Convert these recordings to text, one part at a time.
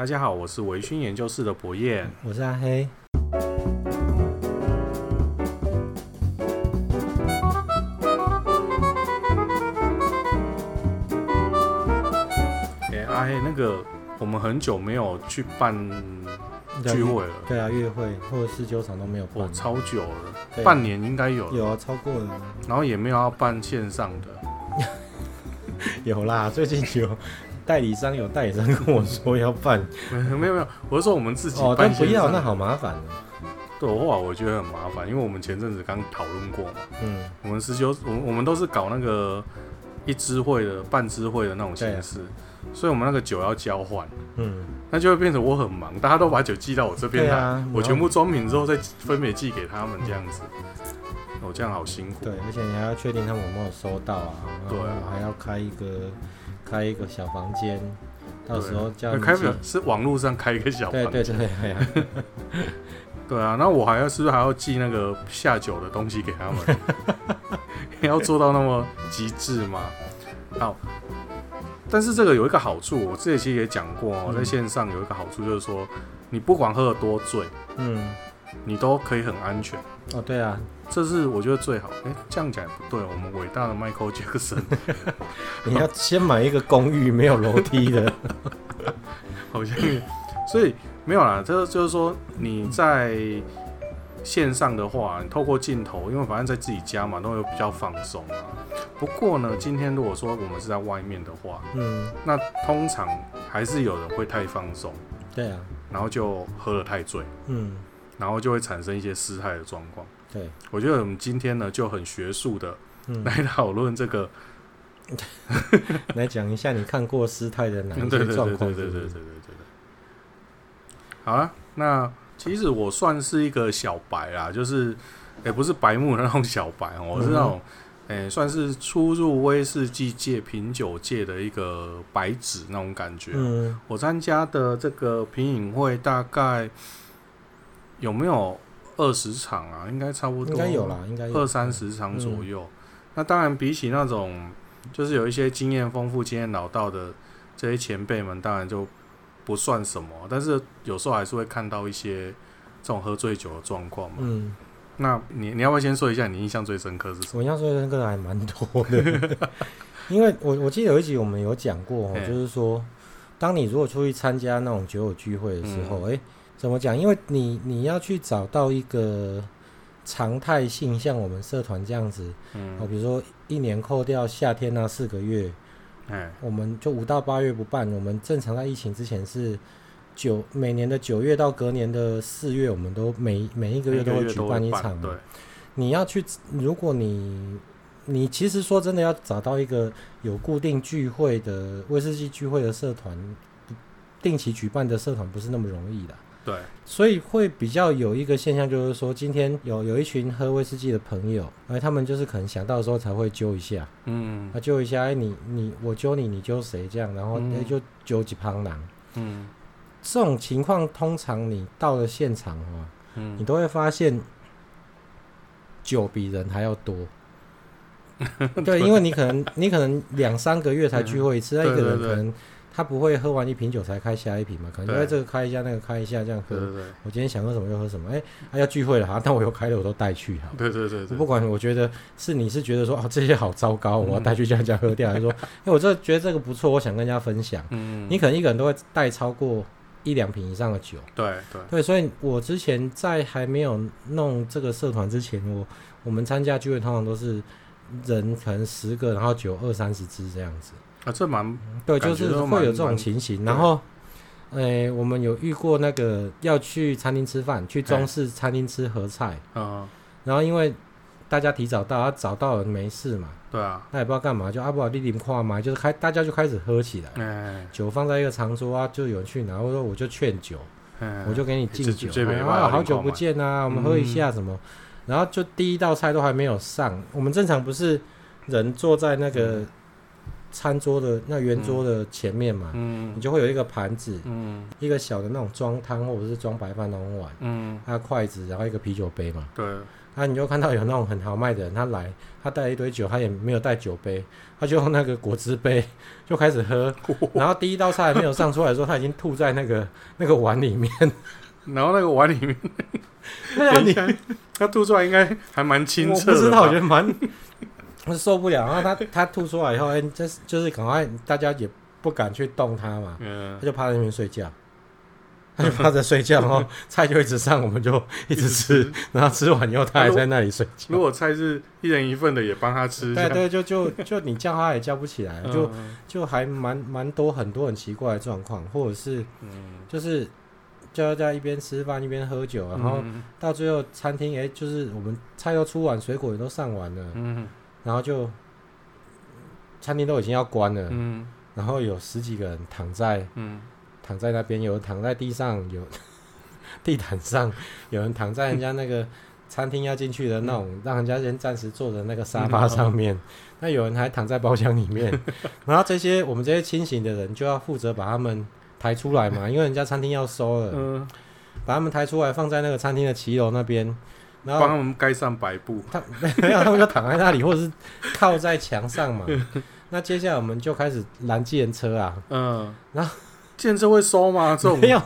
大家好，我是微醺研究室的博彦，我是阿黑。哎、欸，阿黑，那个我们很久没有去办聚会了，对啊，月会或者是酒厂都没有办，哦，超久了，半年应该有了，有啊，超过了，然后也没有要办线上的，有啦，最近有。代理商有代理商跟我说要办，没有没有，我是说我们自己办。哦，但不要，那好麻烦哦。对，我我觉得很麻烦，因为我们前阵子刚讨论过嘛。嗯。我们十九，我我们都是搞那个一支会的、半支会的那种形式，所以我们那个酒要交换。嗯。那就会变成我很忙，大家都把酒寄到我这边来，啊、我全部装瓶之后再分别寄给他们这样子。哦，这样好辛苦。对，而且你还要确定他们有没有收到啊？对啊，还要开一个。开一个小房间，到时候叫开不了，是网络上开一个小房间。对对对对，对，对啊，那我还要是不是还要寄那个下酒的东西给他们？要做到那么极致吗？好，但是这个有一个好处，我这期也讲过哦，在线上有一个好处就是说，你不管喝得多醉，嗯，你都可以很安全。哦，对啊。这是我觉得最好。哎，这样讲也不对。我们伟大的 Michael Jackson，你要先买一个公寓没有楼梯的，好像。所以没有啦，这就是说你在线上的话，你透过镜头，因为反正在自己家嘛，都会比较放松啊。不过呢，今天如果说我们是在外面的话，嗯，那通常还是有人会太放松，对啊，然后就喝得太醉，嗯，然后就会产生一些失态的状况。对，我觉得我们今天呢就很学术的来讨论这个，嗯、来讲一下你看过失态的哪一些 状况？对对对对对对对对。好啊，那其实我算是一个小白啦，就是也不是白目的那种小白，我是那种，哎、嗯欸，算是初入威士忌界、品酒界的一个白纸那种感觉。嗯，我参加的这个品饮会大概有没有？二十场啊，应该差不多，应该有啦，应该有二三十场左右。嗯、那当然，比起那种就是有一些经验丰富、经验老道的这些前辈们，当然就不算什么。但是有时候还是会看到一些这种喝醉酒的状况嘛。嗯，那你你要不要先说一下你印象最深刻是什么？我印象最深刻的还蛮多的，因为我我记得有一集我们有讲过，就是说，当你如果出去参加那种酒友聚会的时候，哎、怎么讲？因为你你要去找到一个常态性，像我们社团这样子，嗯，哦，比如说一年扣掉夏天那四个月，哎，我们就五到八月不办。我们正常在疫情之前是九每年的九月到隔年的四月，我们都每每一个月都会举办一场。对，你要去，如果你你其实说真的要找到一个有固定聚会的威士忌聚会的社团，定期举办的社团不是那么容易的。对，所以会比较有一个现象，就是说今天有有一群喝威士忌的朋友，哎，他们就是可能想到的时候才会揪一下，嗯，啊，揪一下，哎，你你我揪你，你揪谁这样，然后哎、嗯、就揪几旁人，嗯，这种情况通常你到了现场啊，嗯，你都会发现酒比人还要多，对，因为你可能你可能两三个月才聚会一次，那、嗯、一个人可能。他不会喝完一瓶酒才开下一瓶嘛？可能因为这个开一下，那个开一下，这样喝。对对对，我今天想喝什么就喝什么。哎、欸，他、啊、要聚会了哈，那我又开了，我都带去哈。对对对，对不管我觉得是你是觉得说啊这些好糟糕，我要带去这样这样喝掉，还是说哎我这觉得这个不错，我想跟人家分享。嗯。你可能一个人都会带超过一两瓶以上的酒。对对对，所以我之前在还没有弄这个社团之前，我我们参加聚会通常都是人可能十个，然后酒二三十支这样子。啊，这蛮对，就是会有这种情形。然后，诶、欸，我们有遇过那个要去餐厅吃饭，去中式餐厅吃合菜。嗯。然后因为大家提早到，他早到了没事嘛。对啊。那也不知道干嘛，就阿布尔弟林跨嘛，就是开大家就开始喝起来。嗯。酒放在一个长桌啊，就有人去拿，或者说我就劝酒，我就给你敬酒。啊，好久不见啊，我们喝一下什么？然后就第一道菜都还没有上，我们正常不是人坐在那个。餐桌的那圆桌的前面嘛，嗯，你就会有一个盘子，嗯，一个小的那种装汤或者是装白饭那种碗，嗯，还有筷子，然后一个啤酒杯嘛，对，啊，你就看到有那种很豪迈的人，他来，他带了一堆酒，他也没有带酒杯，他就用那个果汁杯 就开始喝，然后第一道菜还没有上出来的时候，他已经吐在那个那个碗里面，然后那个碗里面，那你他吐出来应该还蛮清澈的，我不知道，我觉得蛮受不了。然后他他吐出来以后，哎、欸，就是就是赶快大家也不敢去动他嘛，嗯、他就趴在那边睡觉。他就趴着睡觉，然后菜就一直上，我们就一直吃，然后吃完以后他还在那里睡觉。如果菜是一人一份的，也帮他吃。对对，就就就你叫他也叫不起来，就就还蛮蛮多很多很奇怪的状况，或者是就是叫大家一边吃饭一边喝酒，然后到最后餐厅哎，就是我们菜都出完，水果也都上完了，然后就餐厅都已经要关了，然后有十几个人躺在躺在那边，有人躺在地上，有 地毯上，有人躺在人家那个餐厅要进去的那种，让人家先暂时坐的那个沙发上面。那有人还躺在包厢里面。然后这些我们这些清醒的人就要负责把他们抬出来嘛，因为人家餐厅要收了，把他们抬出来放在那个餐厅的骑楼那边，然后帮他们盖上白布。他没有，他们就躺在那里，或者是靠在墙上嘛。那接下来我们就开始拦计程车啊，嗯，然后。计程车会收吗？这种 没有，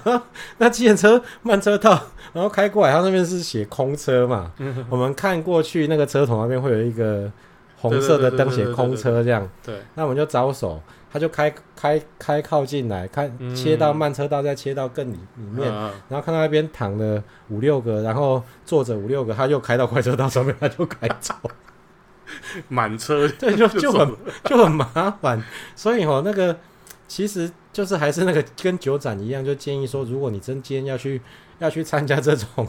那计程车慢车道，然后开过来，它那边是写空车嘛。我们看过去，那个车头那边会有一个红色的灯写空车，这样。对。那我们就招手，他就开开开靠近来，看切到慢车道，再切到更里里面，然后看到那边躺了五六个，然后坐着五六个，他又开到快车道上面，他就开走。满车，对，就就很就很麻烦。所以哦，那个。其实就是还是那个跟酒展一样，就建议说，如果你真今天要去要去参加这种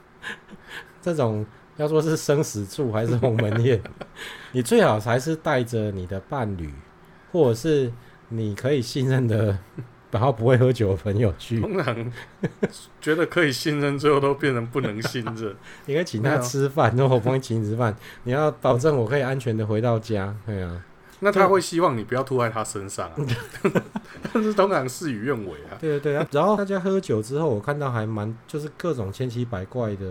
这种要说是生死处还是鸿门宴，你最好还是带着你的伴侣，或者是你可以信任的，然后不会喝酒的朋友去。通常觉得可以信任，最后都变成不能信任。你可以请他吃饭，然后我帮你请你吃饭，你要保证我可以安全的回到家。对啊。那他会希望你不要吐在他身上，啊，但是通常事与愿违啊。对对对，然后大家喝酒之后，我看到还蛮就是各种千奇百怪的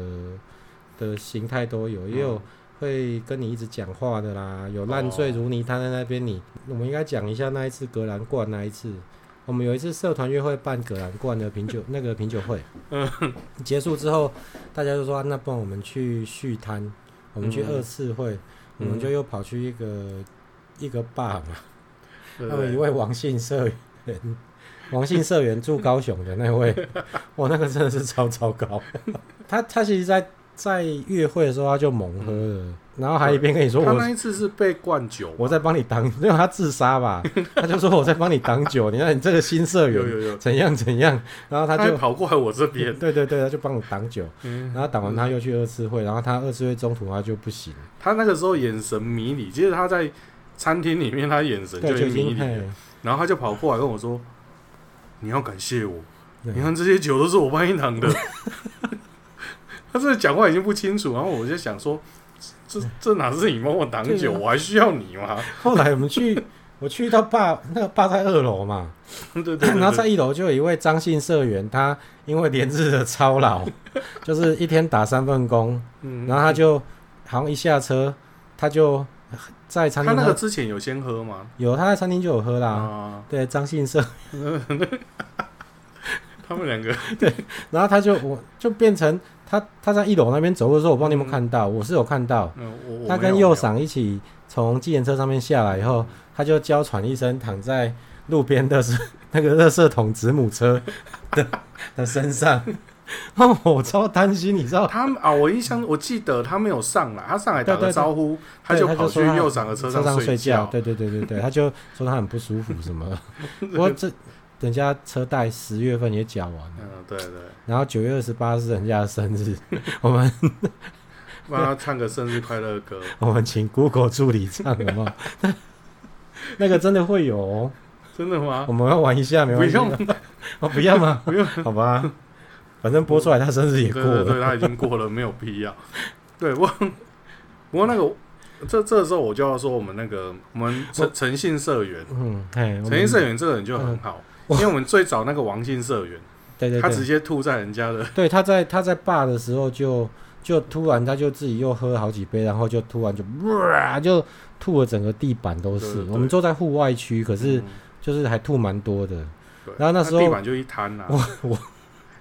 的形态都有，也有会跟你一直讲话的啦，有烂醉如泥瘫在那边。你我们应该讲一下那一次格兰冠那一次，我们有一次社团约会办格兰冠的品酒 那个品酒会，嗯，结束之后大家就说，啊，那不然我们去续摊，我们去二次会，我们就又跑去一个。一个坝嘛，他们一位王姓社员，王姓社员住高雄的那位，哇，那个真的是超糟糕。他他其实在在约会的时候他就猛喝了，然后还一边跟你说，他那一次是被灌酒，我在帮你挡，因为他自杀吧，他就说我在帮你挡酒，你看你这个新社员怎样怎样，然后他就跑过来我这边，对对对，他就帮我挡酒，然后挡完他又去二次会，然后他二次会中途他就不行，他那个时候眼神迷离，其实他在。餐厅里面，他眼神就迷离，然后他就跑过来跟我说：“你要感谢我，你看这些酒都是我帮你挡的。” 他这讲话已经不清楚，然后我就想说：“这这哪是你帮我挡酒？我还需要你吗？” 后来我们去，我去他爸，那个爸在二楼嘛，对对，然后在一楼就有一位张姓社员，他因为连日的操劳，就是一天打三份工，嗯然后他就好像一下车，他就。在餐厅，他那个之前有先喝吗？有，他在餐厅就有喝啦。哦、对，张信社，他们两个对，然后他就我就变成他他在一楼那边走的时候，我不知道你有没有看到，嗯、我是有看到。嗯、他跟右赏一起从计程车上面下来以后，他就娇喘一声，躺在路边的是那个垃圾桶子母车的的身上。哦，我超担心，你知道他啊？我印象我记得他没有上来，他上来打个招呼，他就跑去右赏的车上睡觉。对对对对对，他就说他很不舒服什么。不过这人家车贷十月份也缴完了，嗯，对对。然后九月二十八是人家的生日，我们 帮他唱个生日快乐歌。我们请 Google 助理唱好不好？那个真的会有哦？真的吗？我们要玩一下，没关系。不用，我不要吗？不用，好吧。反正播出来，他生日也过了，对，他已经过了，没有必要。对，我不过那个这这时候我就要说，我们那个我们诚诚信社员，嗯，诚信社员这个人就很好，因为我们最早那个王姓社员，对对，他直接吐在人家的，对，他在他在坝的时候就就突然他就自己又喝好几杯，然后就突然就哇就吐了整个地板都是。我们坐在户外区，可是就是还吐蛮多的。对然后那时候地板就一滩啊。我 我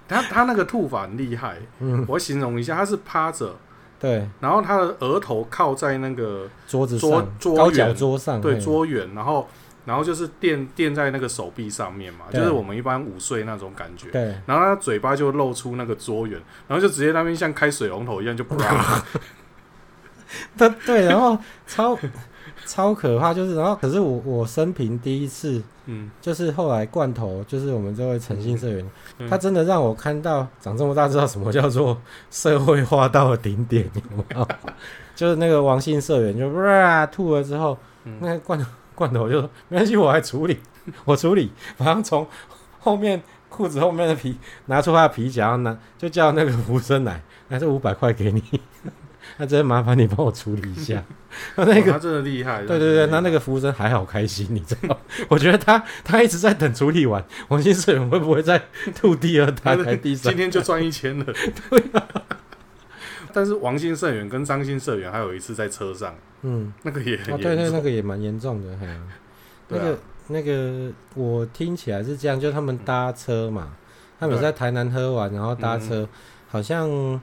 他他那个吐法很厉害，嗯，我形容一下，他是趴着，对，然后他的额头靠在那个桌子桌桌高脚桌上，对，桌缘，然后。然后就是垫垫在那个手臂上面嘛，就是我们一般午睡那种感觉。对。然后他嘴巴就露出那个桌缘，然后就直接那边像开水龙头一样就啪。对对，然后超超可怕，就是然后可是我我生平第一次，嗯，就是后来罐头，就是我们这位诚信社员，嗯、他真的让我看到长这么大知道什么叫做社会化到了顶点，有没有？就是那个王姓社员就哇吐了之后，嗯、那个罐头。罐头就说没关系，我来处理，我处理，马上从后面裤子后面的皮拿出他的皮夹，拿就叫那个服务生来，拿这五百块给你，那真的麻烦你帮我处理一下。那那个他真的厉害，对对对，那那个服务生还好开心，你知道？我觉得他他一直在等处理完，王姓社员会不会再吐第二胎、第三？今天就赚一千了。对啊。但是王姓社员跟张姓社员还有一次在车上，嗯，那个也很严重，对对，那个也蛮严重的，嘿，那个那个我听起来是这样，就他们搭车嘛，他们在台南喝完，然后搭车，好像，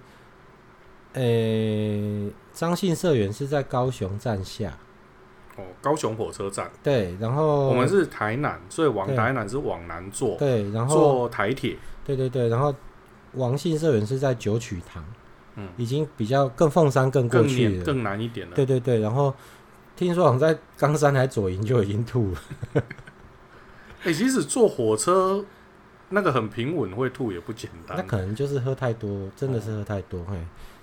诶，张姓社员是在高雄站下，哦，高雄火车站，对，然后我们是台南，所以往台南是往南坐，对，然后坐台铁，对对对，然后王姓社员是在九曲堂。嗯，已经比较更凤山更过去了，更难一点了。对对对，然后听说好像在冈山还左营就已经吐了。哎、欸，其实坐火车那个很平稳，会吐也不简单。那可能就是喝太多，真的是喝太多。嘿、哦，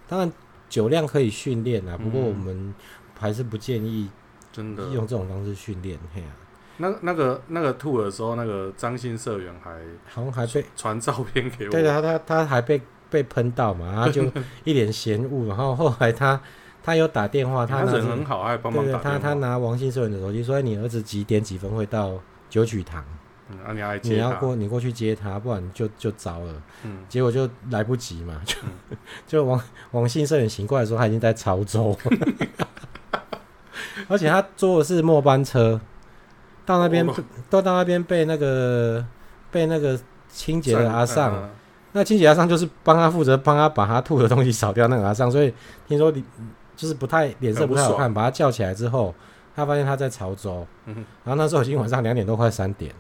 当然酒量可以训练啊，不过我们还是不建议真的用这种方式训练。嘿啊，那那个那个吐的时候，那个张姓社员还好像还被传照片给我。对啊，他他还被。被喷到嘛，然后就 一脸嫌恶，然后后来他他有打电话，他人很好，还帮忙打。他他拿王姓社员的手机说：“你儿子几点几分会到九曲堂？嗯，啊、你要你要过你过去接他，不然就就糟了。嗯，结果就来不及嘛，就、嗯、就王王姓社员醒过来的时候，他已经在潮州，而且他坐的是末班车，到那边都、哦、到那边被那个被那个清洁的阿桑。那清洁阿桑就是帮他负责，帮他把他吐的东西扫掉。那个阿桑，所以听说你就是不太脸色不太好看，把他叫起来之后，他发现他在潮州，嗯、然后那时候已经晚上两点多快三点，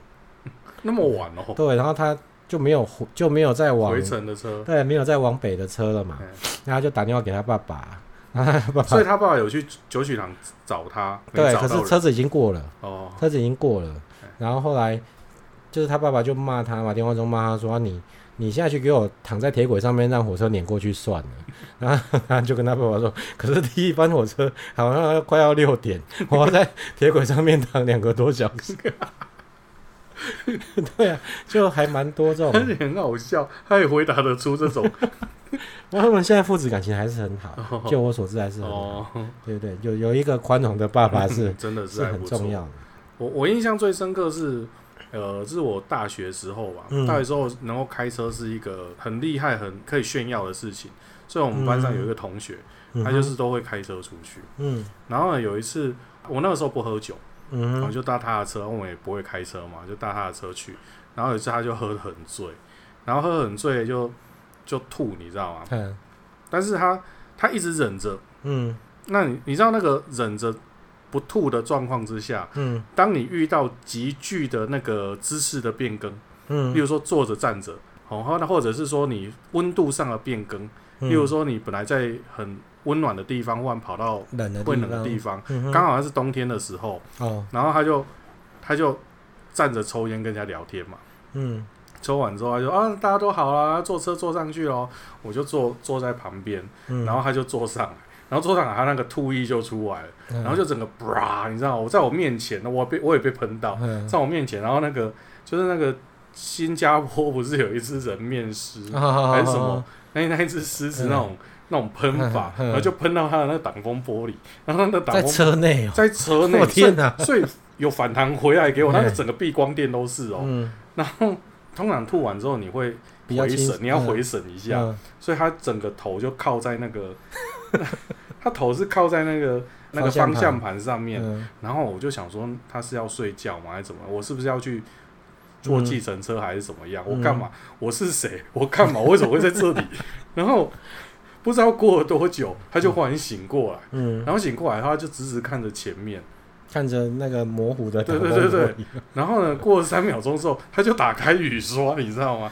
那么晚哦。对，然后他就没有就没有再往回程的车，对，没有再往北的车了嘛。嗯、然后就打电话给他爸爸，他爸爸所以他爸爸有去九曲堂找他，对，可是车子已经过了。哦，车子已经过了。然后后来就是他爸爸就骂他嘛，电话中骂他说你。你现在去给我躺在铁轨上面，让火车碾过去算了。然后他就跟他爸爸说：“可是第一班火车好像快要六点，我要在铁轨上面躺两个多小时。”对啊，就还蛮多这种，而且很好笑，他也回答得出这种。然后他们现在父子感情还是很好，哦、就我所知还是很好。哦、对，对对，有有一个宽容的爸爸是、嗯、真的是，是很重要的。我我印象最深刻是。呃，这是我大学时候吧。嗯、大学时候能够开车是一个很厉害、很可以炫耀的事情。所以我们班上有一个同学，嗯、他就是都会开车出去。嗯。然后呢，有一次我那个时候不喝酒，嗯，我就搭他的车，我也不会开车嘛，就搭他的车去。然后有一次他就喝得很醉，然后喝得很醉就就吐，你知道吗？嗯。但是他他一直忍着。嗯。那你你知道那个忍着？不吐的状况之下，嗯，当你遇到急剧的那个姿势的变更，嗯，例如说坐着站着，哦，那或者是说你温度上的变更，嗯、例如说你本来在很温暖的地方，忽然跑到会冷的地方，刚好像是冬天的时候，哦，然后他就他就站着抽烟跟人家聊天嘛，嗯，抽完之后他就啊，大家都好啦，坐车坐上去咯，我就坐坐在旁边，嗯、然后他就坐上。然后桌上他那个吐意就出来了，嗯、然后就整个啪，你知道，我在我面前，我被我也被喷到，嗯、在我面前，然后那个就是那个新加坡不是有一只人面狮，哦、还是什么？哦、那那一只狮子那种、嗯、那种喷法，嗯、然后就喷到他的那个挡风玻璃，然后那个挡风在车内、哦，在车内，我天哪！所以有反弹回来给我，那个整个避光垫都是哦。嗯、然后通常吐完之后你会回神，你要回神一下，嗯、所以他整个头就靠在那个，他头是靠在那个那个方向盘上面，嗯、然后我就想说他是要睡觉吗，还是怎么？我是不是要去坐计程车还是怎么样？嗯、我干嘛？我是谁？我干嘛？我为什么会在这里？然后。不知道过了多久，他就忽然醒过来，嗯，然后醒过来，他就直直看着前面，看着那个模糊的，对对对对。然后呢，过了三秒钟之后，他就打开雨刷，你知道吗？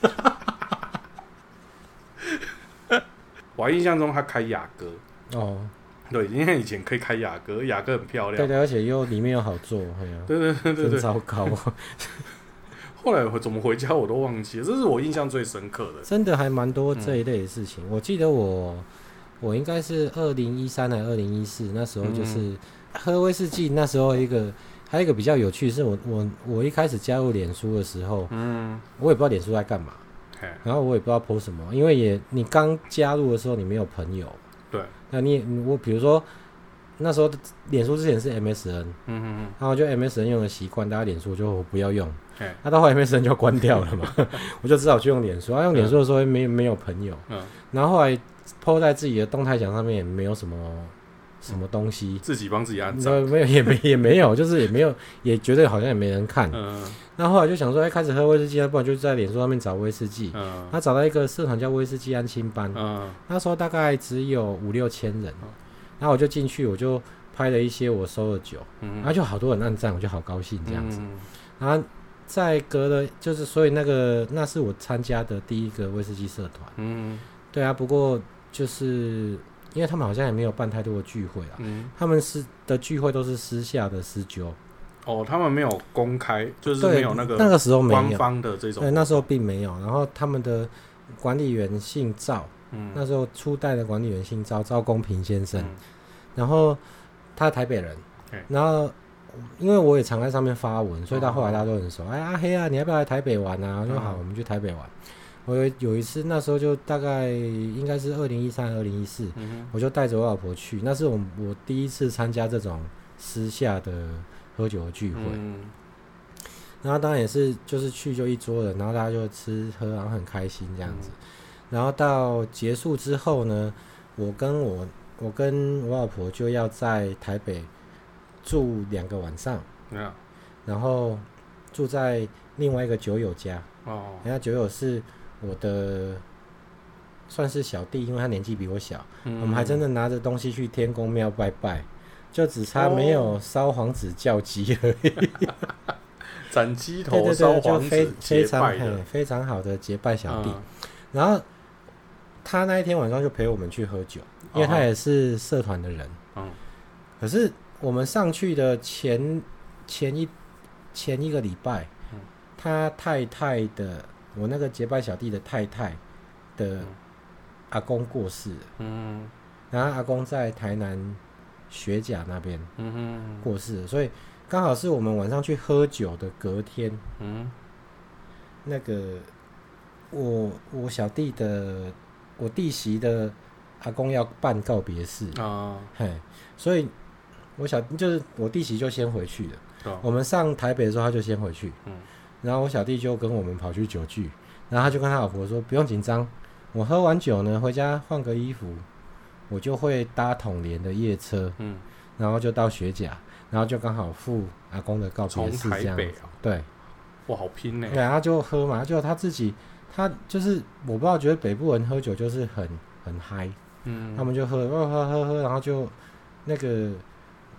我印象中他开雅阁哦，对，因为以前可以开雅阁，雅阁很漂亮，对对，而且又里面又好坐，对对对对对，真糟糕。后来我怎么回家我都忘记了，这是我印象最深刻的。真的还蛮多这一类的事情。嗯、我记得我我应该是二零一三还是二零一四那时候，就是喝威士忌。那时候一个还有一个比较有趣，是我我我一开始加入脸书的时候，嗯，我也不知道脸书在干嘛，嘿。然后我也不知道 po 什么，因为也你刚加入的时候你没有朋友，对，那你我比如说。那时候脸书之前是 MSN，嗯哼哼，然后就 MSN 用的习惯，大家脸书就不要用，那、啊、到后来 MSN 就关掉了嘛，我就只好去用脸书。啊，用脸书的时候没没有朋友，嗯，然后后来 po 在自己的动态墙上面也没有什么什么东西，嗯、自己帮自己按赞，没有也没也没有，就是也没有也觉得好像也没人看，嗯，那后来就想说，哎，开始喝威士忌，不然就在脸书上面找威士忌，嗯，他找到一个社团叫威士忌安亲班，嗯，那时候大概只有五六千人。然后我就进去，我就拍了一些我收的酒，嗯、然后就好多人按赞，我就好高兴这样子。嗯、然后在隔了，就是所以那个那是我参加的第一个威士忌社团。嗯，对啊，不过就是因为他们好像也没有办太多的聚会啊，嗯、他们是的聚会都是私下的私酒。哦，他们没有公开，就是没有那个那个时候官方的这种，对，那时候并没有。然后他们的管理员姓赵。嗯，那时候初代的管理员姓赵，赵公平先生。嗯、然后他台北人，嘿然后因为我也常在上面发文，所以到后来大家都很熟。哦、哎，阿黑啊，你要不要来台北玩啊？我说好，我们去台北玩。我有有一次，那时候就大概应该是二零一三、二零一四，我就带着我老婆去。那是我我第一次参加这种私下的喝酒的聚会。嗯、然后当然也是就是去就一桌人，然后大家就吃喝，然后很开心这样子。嗯然后到结束之后呢，我跟我我跟我老婆就要在台北住两个晚上，嗯、然后住在另外一个酒友家。哦，人家酒友是我的算是小弟，因为他年纪比我小。嗯、我们还真的拿着东西去天公庙拜拜，就只差没有烧黄纸叫鸡而已。斩鸡头烧黄纸，非非常非常好的结拜小弟。嗯、然后。他那一天晚上就陪我们去喝酒，因为他也是社团的人。嗯，可是我们上去的前前一前一个礼拜，他太太的我那个结拜小弟的太太的阿公过世了。嗯，然后阿公在台南学甲那边，过世了，所以刚好是我们晚上去喝酒的隔天。嗯，那个我我小弟的。我弟媳的阿公要办告别式啊，嘿，所以我小就是我弟媳就先回去了。哦、我们上台北的时候，他就先回去。嗯，然后我小弟就跟我们跑去酒聚，然后他就跟他老婆说：“不用紧张，我喝完酒呢，回家换个衣服，我就会搭统联的夜车。嗯，然后就到学甲，然后就刚好赴阿公的告别式这样对，哇，好拼呢。对，他就喝嘛，就他自己。他就是我不知道，觉得北部人喝酒就是很很嗨，嗯，他们就喝喝喝喝喝，然后就那个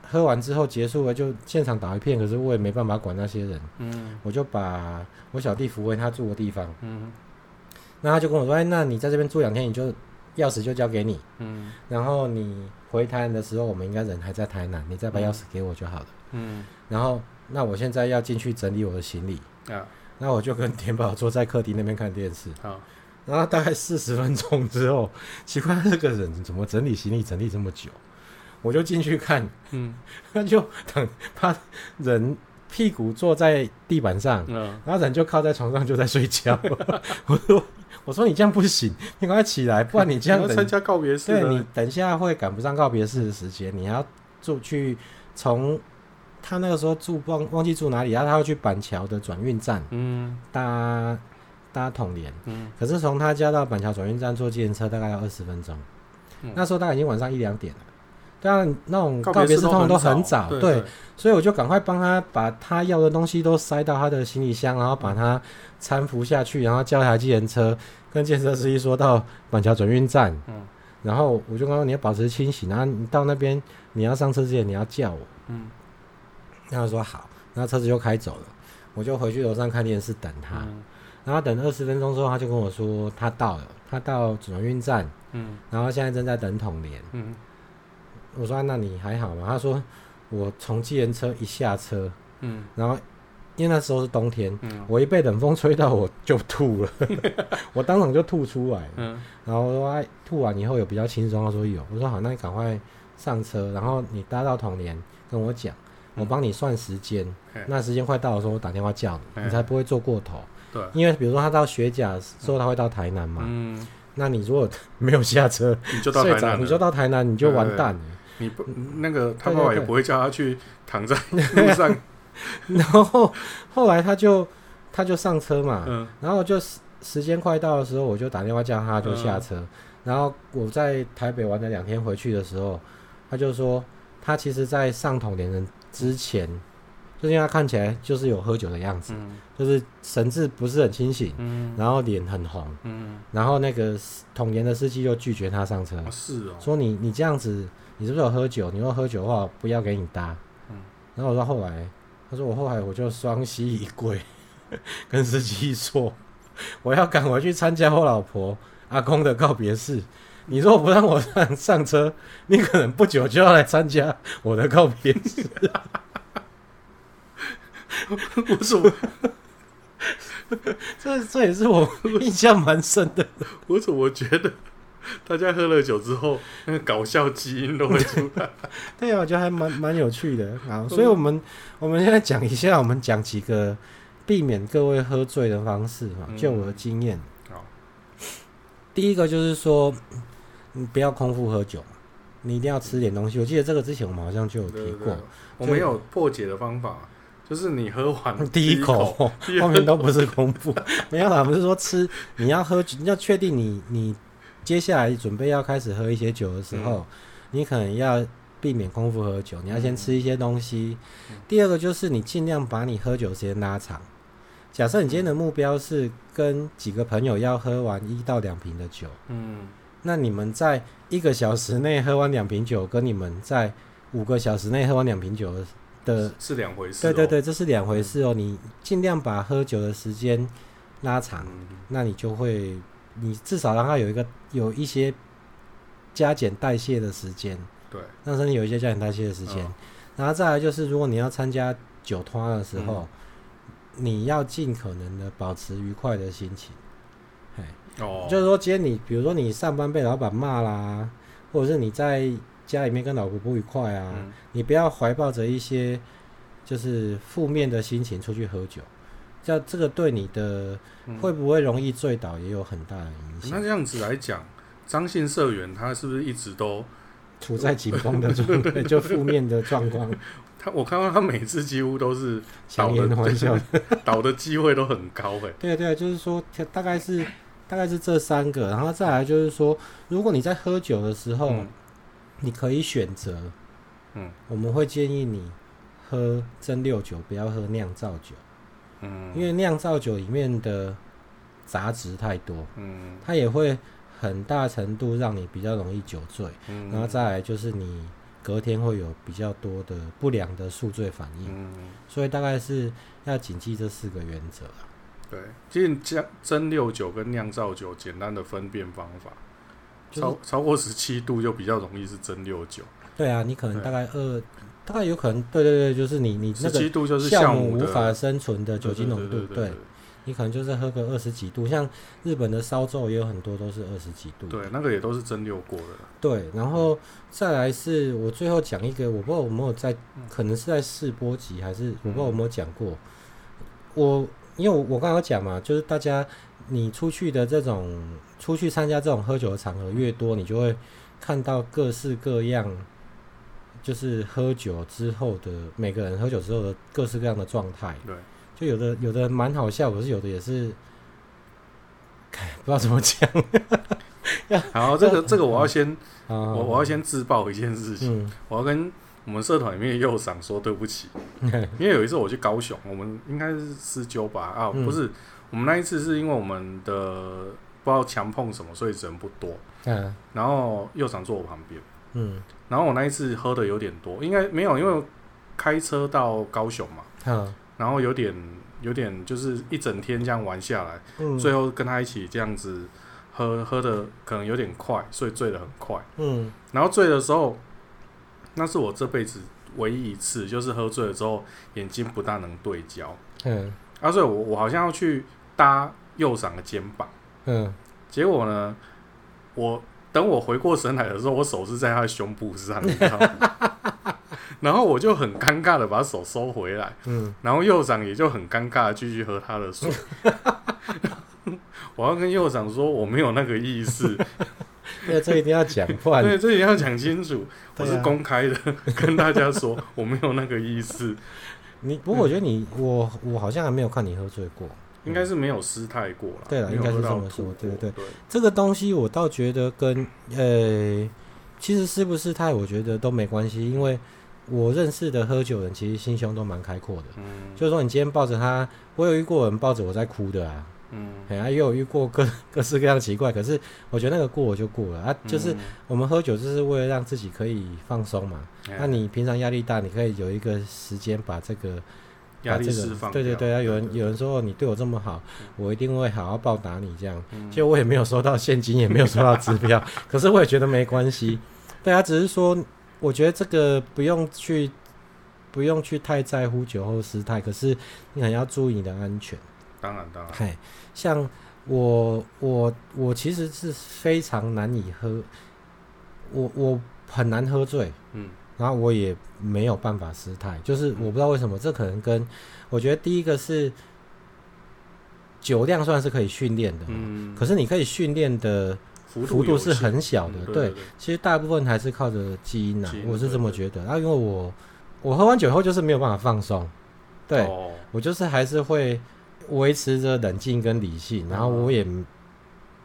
喝完之后结束了，就现场打一片。可是我也没办法管那些人，嗯，我就把我小弟扶回他住的地方，嗯，那他就跟我说：“哎，那你在这边住两天，你就钥匙就交给你，嗯，然后你回台南的时候，我们应该人还在台南，你再把钥匙给我就好了，嗯，然后那我现在要进去整理我的行李，啊。”那我就跟田宝坐在客厅那边看电视。好，然后大概四十分钟之后，奇怪这个人怎么整理行李整理这么久？我就进去看，嗯，那就等他人屁股坐在地板上，嗯，然后人就靠在床上就在睡觉。我说我说你这样不行，你赶快起来，不然你这样 等参加告别式，对，你等一下会赶不上告别式的时间，你要住去从他那个时候住忘忘记住哪里，然后他要去板桥的转运站，嗯，搭搭统联，嗯，可是从他家到板桥转运站坐计程车大概要二十分钟，嗯，那时候大概已经晚上一两点了。当然，那种告别式通常都很早，对，对，所以我就赶快帮他把他要的东西都塞到他的行李箱，然后把他搀扶下去，然后叫台计程车，跟计程车司机说到板桥转运站，嗯，然后我就跟他说你要保持清醒，然后你到那边你要上车之前你要叫我，嗯，然后说好，然后车子就开走了，我就回去楼上看电视等他，嗯、然后等二十分钟之后，他就跟我说他到了，他到转运站，嗯，然后现在正在等统联，嗯。我说、啊：“那你还好吗？”他说：“我从计程车一下车，嗯，然后因为那时候是冬天，嗯，我一被冷风吹到我就吐了，我当场就吐出来，嗯，然后说、啊、吐完以后有比较轻松，他说有，我说好，那你赶快上车，然后你搭到统联跟我讲，我帮你算时间，嗯、那时间快到的时候我打电话叫你，嗯、你才不会坐过头，对，因为比如说他到学甲说他会到台南嘛，嗯，那你如果没有下车，你就到台南，你就到台南，你就完蛋了。”你不那个他爸爸也不会叫他去躺在路上，然后后来他就他就上车嘛，嗯、然后就时时间快到的时候，我就打电话叫他就下车，嗯、然后我在台北玩了两天回去的时候，他就说他其实在上统联人之前，就是因为他看起来就是有喝酒的样子，嗯、就是神志不是很清醒，嗯、然后脸很红，嗯、然后那个统联的司机就拒绝他上车，哦是哦，说你你这样子。你是不是有喝酒？你如果喝酒的话，不要给你搭。嗯，然后我说后来，他说我后来我就双膝一跪，跟司机说，我要赶回去参加我老婆阿公的告别式。你如果不让我上上车，你可能不久就要来参加我的告别式。我怎么？这这也是我 印象蛮深的。我怎么觉得？大家喝了酒之后，那个搞笑基因都会出来。对啊，我觉得还蛮蛮有趣的。好，所以我们我们现在讲一下，我们讲几个避免各位喝醉的方式哈。就我的经验，好，第一个就是说，你不要空腹喝酒，你一定要吃点东西。我记得这个之前我们好像就有提过。我们有破解的方法，就是你喝完 第一口，后面都不是空腹。没有啦，不是说吃，你要喝，你要确定你你。接下来准备要开始喝一些酒的时候，嗯、你可能要避免空腹喝酒，你要先吃一些东西。嗯、第二个就是你尽量把你喝酒时间拉长。假设你今天的目标是跟几个朋友要喝完一到两瓶的酒，嗯，那你们在一个小时内喝完两瓶酒，跟你们在五个小时内喝完两瓶酒的是两回事。对对对，这是两回事哦。你尽量把喝酒的时间拉长，嗯、那你就会。你至少让它有一个有一些加减代谢的时间，对，让身体有一些加减代谢的时间。哦、然后再来就是，如果你要参加酒托的时候，嗯、你要尽可能的保持愉快的心情。嘿，哦，就是说，今天你比如说你上班被老板骂啦，或者是你在家里面跟老婆不愉快啊，嗯、你不要怀抱着一些就是负面的心情出去喝酒。这这个对你的会不会容易醉倒也有很大的影响。那这样子来讲，张姓社员他是不是一直都处在紧绷的 状态，就负面的状况？他我看到他每次几乎都是强颜欢笑，倒的机会都很高诶。对对，就是说大概是大概是这三个，然后再来就是说，如果你在喝酒的时候，嗯、你可以选择，嗯，我们会建议你喝蒸馏酒，不要喝酿造酒。嗯，因为酿造酒里面的杂质太多，嗯，它也会很大程度让你比较容易酒醉，嗯，然后再来就是你隔天会有比较多的不良的宿醉反应，嗯，所以大概是要谨记这四个原则。对，其实蒸蒸馏酒跟酿造酒简单的分辨方法，就是、超超过十七度就比较容易是蒸馏酒。对啊，你可能大概二。大概有可能，对对对，就是你你那个酵母无法生存的酒精浓度，对，你可能就是喝个二十几度，像日本的烧酒也有很多都是二十几度，对，那个也都是蒸馏过的。对，然后再来是我最后讲一个，我不知道我有没有在，可能是在试播集还是我不知道有没有讲过。我因为我我刚刚讲嘛，就是大家你出去的这种出去参加这种喝酒的场合越多，你就会看到各式各样。就是喝酒之后的每个人喝酒之后的各式各样的状态。对，就有的有的蛮好笑，可是有的也是，不知道怎么讲。好，这个这个我要先，啊、我我要先自爆一件事情，嗯、我要跟我们社团里面的右赏说对不起，因为有一次我去高雄，我们应该是私酒吧啊，嗯、不是，我们那一次是因为我们的不知道强碰什么，所以人不多，嗯，然后右长坐我旁边，嗯，然后我那一次喝的有点多，应该没有，因为开车到高雄嘛，嗯，然后有点有点就是一整天这样玩下来，嗯，最后跟他一起这样子。喝喝的可能有点快，所以醉的很快。嗯，然后醉的时候，那是我这辈子唯一一次，就是喝醉了之后眼睛不大能对焦。嗯，啊，所以我我好像要去搭右长的肩膀。嗯，结果呢，我等我回过神来的时候，我手是在他的胸部上，你知道吗？然后我就很尴尬的把手收回来。嗯，然后右长也就很尴尬的继续喝他的水。我要跟右长说，我没有那个意思。对，这一定要讲话。对，这一定要讲清楚。我是公开的，啊、跟大家说，我没有那个意思。你不过我觉得你，我我好像还没有看你喝醉过，应该是没有失态过了。对了，应该是这么说。对对对，这个东西我倒觉得跟呃，其实失不失态，我觉得都没关系，因为我认识的喝酒人其实心胸都蛮开阔的。嗯，就是说你今天抱着他，我有遇过人抱着我在哭的啊。嗯，哎，也有遇过各 各式各样奇怪，可是我觉得那个过我就过了啊。就是我们喝酒就是为了让自己可以放松嘛。那、嗯啊、你平常压力大，你可以有一个时间把这个压力释放。对对对啊，有人有人说你对我这么好，我一定会好好报答你这样。其实我也没有收到现金，也没有收到支票，可是我也觉得没关系。对啊，只是说我觉得这个不用去不用去太在乎酒后失态，可是你很要注意你的安全。当然，当然。嘿，像我，我，我其实是非常难以喝，我我很难喝醉，嗯，然后我也没有办法失态，就是我不知道为什么，这可能跟我觉得第一个是酒量算是可以训练的，嗯，可是你可以训练的幅度是很小的，对，对，对，对，其实大部分还是靠着基因呐，我是这么觉得。然后因为我我喝完酒后就是没有办法放松，对，哦，我就是还是会。维持着冷静跟理性，然后我也，嗯、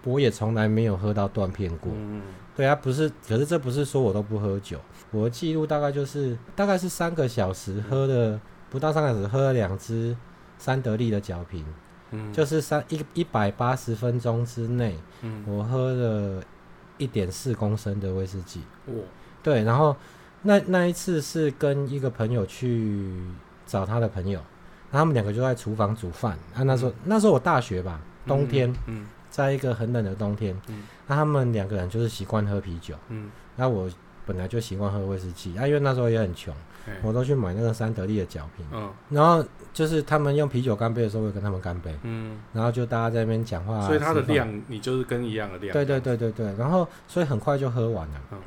我也从来没有喝到断片过。嗯，对啊，不是，可是这不是说我都不喝酒，我的记录大概就是大概是三个小时喝了不到三个小时喝了两支三得利的角瓶，嗯，就是三一一百八十分钟之内，嗯，我喝了一点四公升的威士忌。哇，对，然后那那一次是跟一个朋友去找他的朋友。他们两个就在厨房煮饭。啊，那时候、嗯、那时候我大学吧，冬天，嗯，嗯在一个很冷的冬天，嗯，那他们两个人就是习惯喝啤酒，嗯，那我本来就习惯喝威士忌，啊，因为那时候也很穷，我都去买那个三得利的角瓶，嗯，然后就是他们用啤酒干杯的时候，我会跟他们干杯，嗯，然后就大家在那边讲话，所以它的量你就是跟一样的量，对对对对对，然后所以很快就喝完了，嗯，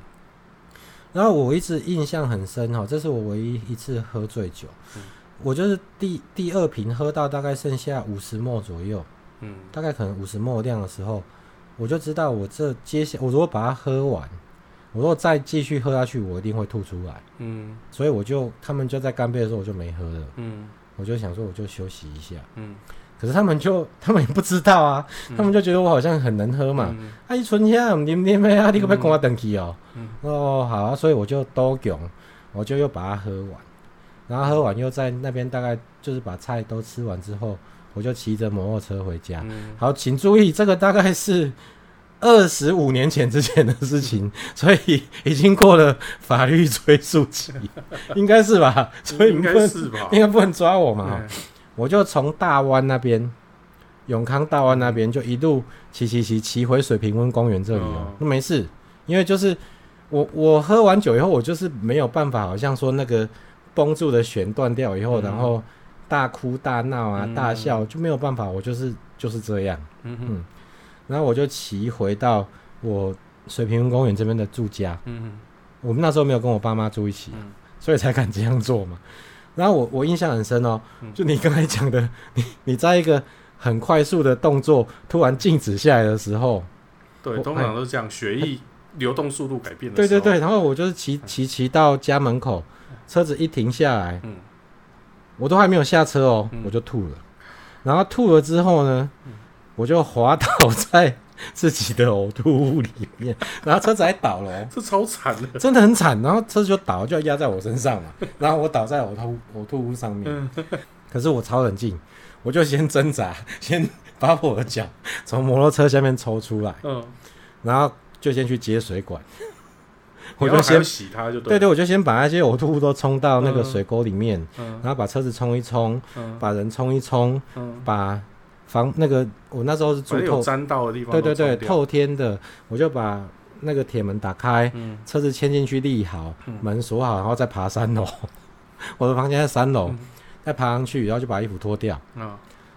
然后我一直印象很深哈，这是我唯一一次喝醉酒，嗯。我就是第第二瓶喝到大概剩下五十 ml 左右，嗯，大概可能五十 ml 量的时候，我就知道我这接下我如果把它喝完，我如果再继续喝下去，我一定会吐出来，嗯，所以我就他们就在干杯的时候我就没喝了，嗯，我就想说我就休息一下，嗯，可是他们就 他们也不知道啊，他们就觉得我好像很能喝嘛，啊，一存下你们你们啊，你可不可以跟我等去哦，哦好啊，所以我就都囧，我就又把它喝完。然后喝完又在那边大概就是把菜都吃完之后，我就骑着摩托车回家。嗯、好，请注意，这个大概是二十五年前之前的事情，所以已经过了法律追诉期，应该是吧？所以应该是吧？应该不能抓我嘛？嗯、我就从大湾那边，永康大湾那边就一路骑骑骑骑回水平温公园这里哦，那、嗯、没事，因为就是我我喝完酒以后，我就是没有办法，好像说那个。绷住的弦断掉以后，嗯、然后大哭大闹啊，嗯、大笑就没有办法，我就是就是这样。嗯哼嗯，然后我就骑回到我水平公园这边的住家。嗯哼我们那时候没有跟我爸妈住一起，嗯、所以才敢这样做嘛。然后我我印象很深哦，嗯、就你刚才讲的，你你在一个很快速的动作突然静止下来的时候，对，通常都是这样，血液。流动速度改变的。对对对，然后我就是骑骑骑到家门口，车子一停下来，嗯，我都还没有下车哦，我就吐了。然后吐了之后呢，我就滑倒在自己的呕吐物里面，然后车子还倒了，这超惨的，真的很惨。然后车子就倒，就要压在我身上嘛，然后我倒在呕吐呕吐物上面。可是我超冷静，我就先挣扎，先把我的脚从摩托车下面抽出来，嗯，然后就先去接水管，我就先洗它，就对，对对，我就先把那些呕吐物都冲到那个水沟里面，然后把车子冲一冲，把人冲一冲，把房那个我那时候是住透沾到的地方，对对对，透天的，我就把那个铁门打开，车子牵进去立好，门锁好，然后再爬三楼，我的房间在三楼。再爬上去，然后就把衣服脱掉，嗯，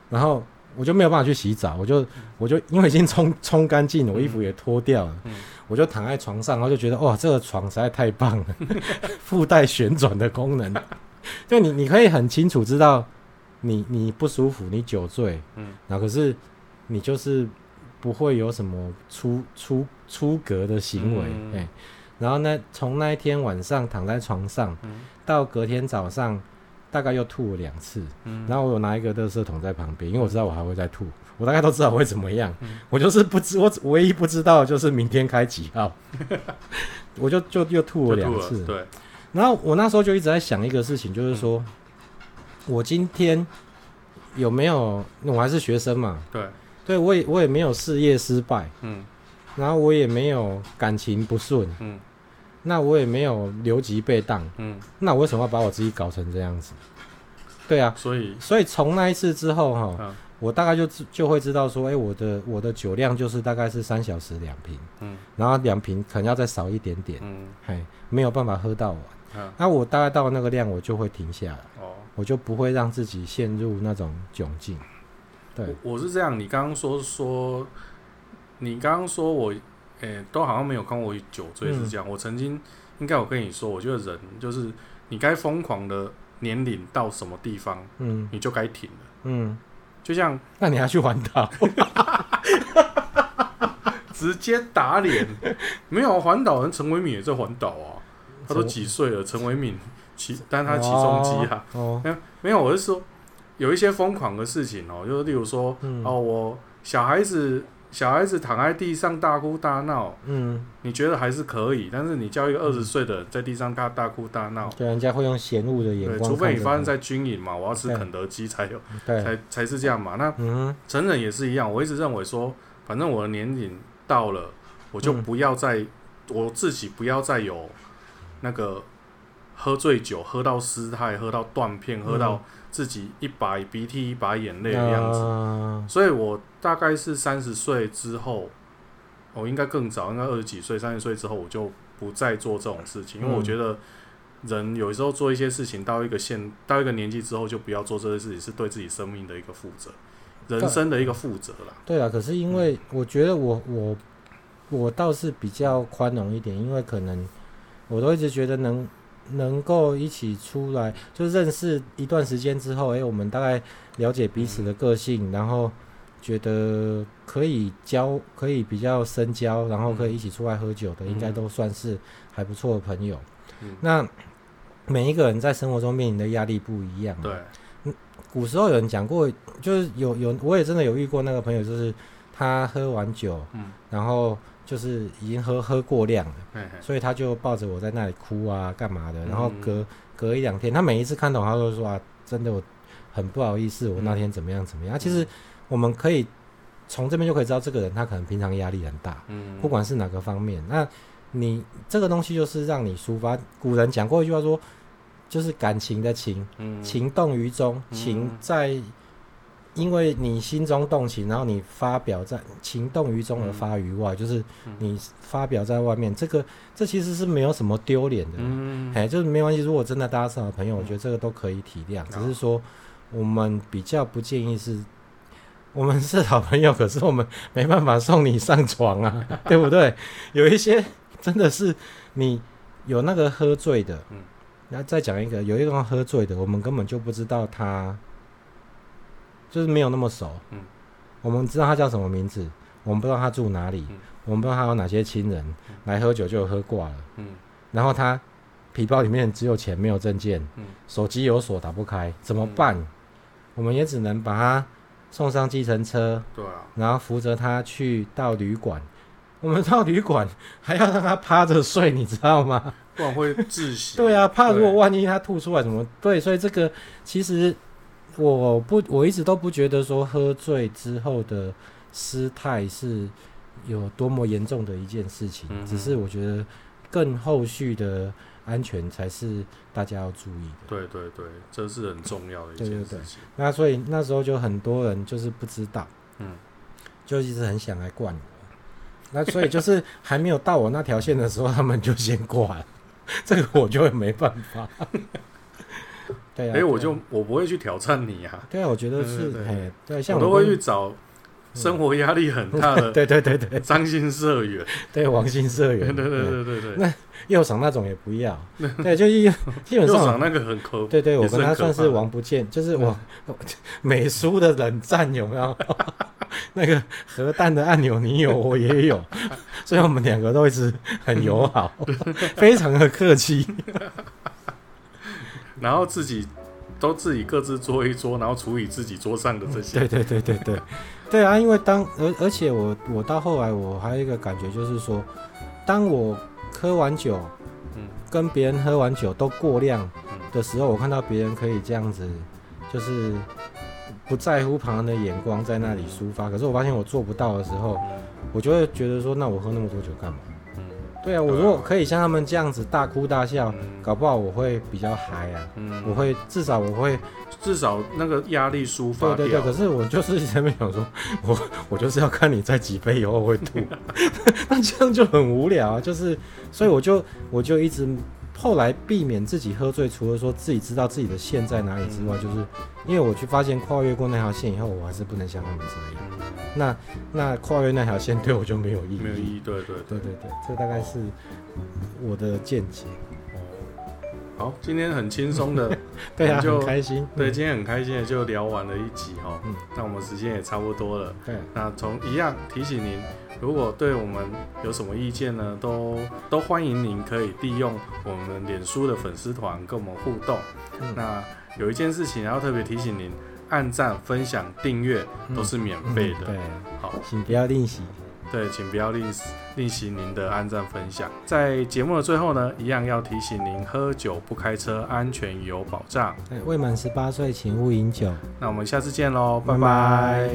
然后我就没有办法去洗澡，我就我就因为已经冲 冲干净了，我衣服也脱掉了，嗯，我就躺在床上，然后就觉得哇，这个床实在太棒了，附带旋转的功能，就你你可以很清楚知道你你不舒服，你酒醉，嗯，然后可是你就是不会有什么出出出格的行为，嗯。欸，然后呢，从那一天晚上躺在床上，到隔天早上。大概又吐了两次，嗯、然后我有拿一个垃圾桶在旁边，因为我知道我还会再吐，我大概都知道我会怎么样，嗯、我就是不知我唯一不知道就是明天开几号，我就就又吐了两次，对。然后我那时候就一直在想一个事情，就是说，嗯、我今天有没有，我还是学生嘛，对，对我也我也没有事业失败，嗯，然后我也没有感情不顺，嗯。那我也没有留级被当，嗯，那我为什么要把我自己搞成这样子？对啊，所以。所以从那一次之后哈，嗯、我大概就就会知道说，哎、欸，我的我的酒量就是大概是三小时两瓶，嗯，然后两瓶可能要再少一点点，嗯，嘿，没有办法喝到完，嗯，那我大概到那个量，我就会停下来，哦，我就不会让自己陷入那种窘境。对，我，我是这样，你刚刚说说，你刚刚说我。诶、欸，都好像没有看过我酒醉是这样。嗯、我曾经应该我跟你说，我觉得人就是你该疯狂的年龄到什么地方，嗯，你就该停了，嗯，就像那你还去环岛，直接打脸，没有环岛人陈伟敏也在环岛啊，他都几岁了？陈为民骑，但他起重机啊，哦，没有没有，我是说有一些疯狂的事情哦，就是例如说，嗯、哦，我小孩子。小孩子躺在地上大哭大闹，嗯，你觉得还是可以，但是你叫一个二十岁的人在地上大大哭大闹，对，人家会用嫌恶的眼光。对，除非你发生在军营嘛，我要吃肯德基才有，对。才才是这样嘛。那成人也是一样，我一直认为说，反正我的年龄到了，我就不要再，嗯、我自己不要再有那个喝醉酒，喝到失态，喝到断片，喝到。自己一把鼻涕一把眼泪的样子，呃、所以我大概是三十岁之后，我应该更早，应该二十几岁、三十岁之后，我就不再做这种事情，嗯、因为我觉得人有时候做一些事情到一个现到一个年纪之后，就不要做这些事情，是对自己生命的一个负责，人生的一个负责啦。对啊，可是因为我觉得我我我倒是比较宽容一点，因为可能我都一直觉得能。能够一起出来，就认识一段时间之后，诶、欸，我们大概了解彼此的个性，嗯、然后觉得可以交，可以比较深交，然后可以一起出来喝酒的，嗯、应该都算是还不错的朋友。嗯、那每一个人在生活中面临的压力不一样。对，古时候有人讲过，就是有有，我也真的有遇过那个朋友，就是他喝完酒，嗯，然后。就是已经喝喝过量了，嘿嘿，所以他就抱着我在那里哭啊，干嘛的？然后隔、嗯、隔一两天，他每一次看到，他都说啊，真的我很不好意思，我那天怎么样怎么样。嗯、啊，其实我们可以从这边就可以知道，这个人他可能平常压力很大，嗯，不管是哪个方面。那你这个东西就是让你抒发。古人讲过一句话说，就是感情的情，嗯、情动于中，情在。因为你心中动情，然后你发表在情动于中而发于外，嗯、就是你发表在外面，这个这其实是没有什么丢脸的，嗯，哎，就是没关系。如果真的大家是好朋友，我觉得这个都可以体谅。嗯、只是说我们比较不建议是，我们是好朋友，可是我们没办法送你上床啊，对不对？有一些真的是你有那个喝醉的，嗯，然后再讲一个，有一个人喝醉的，我们根本就不知道他。就是没有那么熟，嗯，我们知道他叫什么名字，我们不知道他住哪里，嗯、我们不知道他有哪些亲人、嗯、来喝酒就喝挂了，嗯，然后他皮包里面只有钱没有证件，嗯，手机有锁打不开，怎么办？嗯、我们也只能把他送上计程车，对啊，然后扶着他去到旅馆。我们到旅馆还要让他趴着睡，你知道吗？不然会窒息。对啊，怕如果万一他吐出来怎么？对，所以这个其实我不，我一直都不觉得说喝醉之后的失态是有多么严重的一件事情，嗯、只是我觉得更后续的安全才是大家要注意的。对对对，这是很重要的一件事情。对对对，那所以那时候就很多人就是不知道，嗯，就一直很想来灌我。那所以就是还没有到我那条线的时候，他们就先挂了，这个我就会没办法。对啊，哎，我就我不会去挑战你啊。对啊，我觉得是，哎，对，像我都会去找生活压力很大的，对对对对，张姓社员，对王姓社员，对对对对对。那右赏那种也不要，对，就基基本上那个很可，对对，我跟他算是王不见，就是我美苏的冷战有没有？那个核弹的按钮你有我也有，所以我们两个都一直很友好，非常的客气。然后自己都自己各自做一桌，然后处理自己桌上的这些。对 对对对对，对啊，因为当而而且我我到后来我还有一个感觉就是说，当我喝完酒，嗯，跟别人喝完酒都过量的时候，我看到别人可以这样子，就是。不在乎旁人的眼光，在那里抒发。可是我发现我做不到的时候，我就会觉得说，那我喝那么多酒干嘛？嗯，对啊，我如果可以像他们这样子大哭大笑，搞不好我会比较嗨啊。嗯，我会至少我会至少那个压力抒发。对对对，可是我就是前面想说，我我就是要看你在几杯以后会吐，那这样就很无聊啊。就是，所以我就我就一直。后来避免自己喝醉，除了说自己知道自己的线在哪里之外，就是因为我去发现跨越过那条线以后，我还是不能像他们这样。那那跨越那条线对我就没有意义。没有意义，对对对对对对，这大概是我的见解。好，今天很轻松的，对啊，就很开心。对，今天很开心的就聊完了一集哈。嗯，那我们时间也差不多了。对，那从一样提醒您。如果对我们有什么意见呢，都都欢迎您可以利用我们脸书的粉丝团跟我们互动。嗯、那有一件事情要特别提醒您，按赞、分享、订阅都是免费的。嗯嗯、对，好，请不要吝惜。对，请不要吝，吝惜您的按赞分享。在节目的最后呢，一样要提醒您：喝酒不开车，安全有保障。未满十八岁，请勿饮酒。那我们下次见喽，拜拜。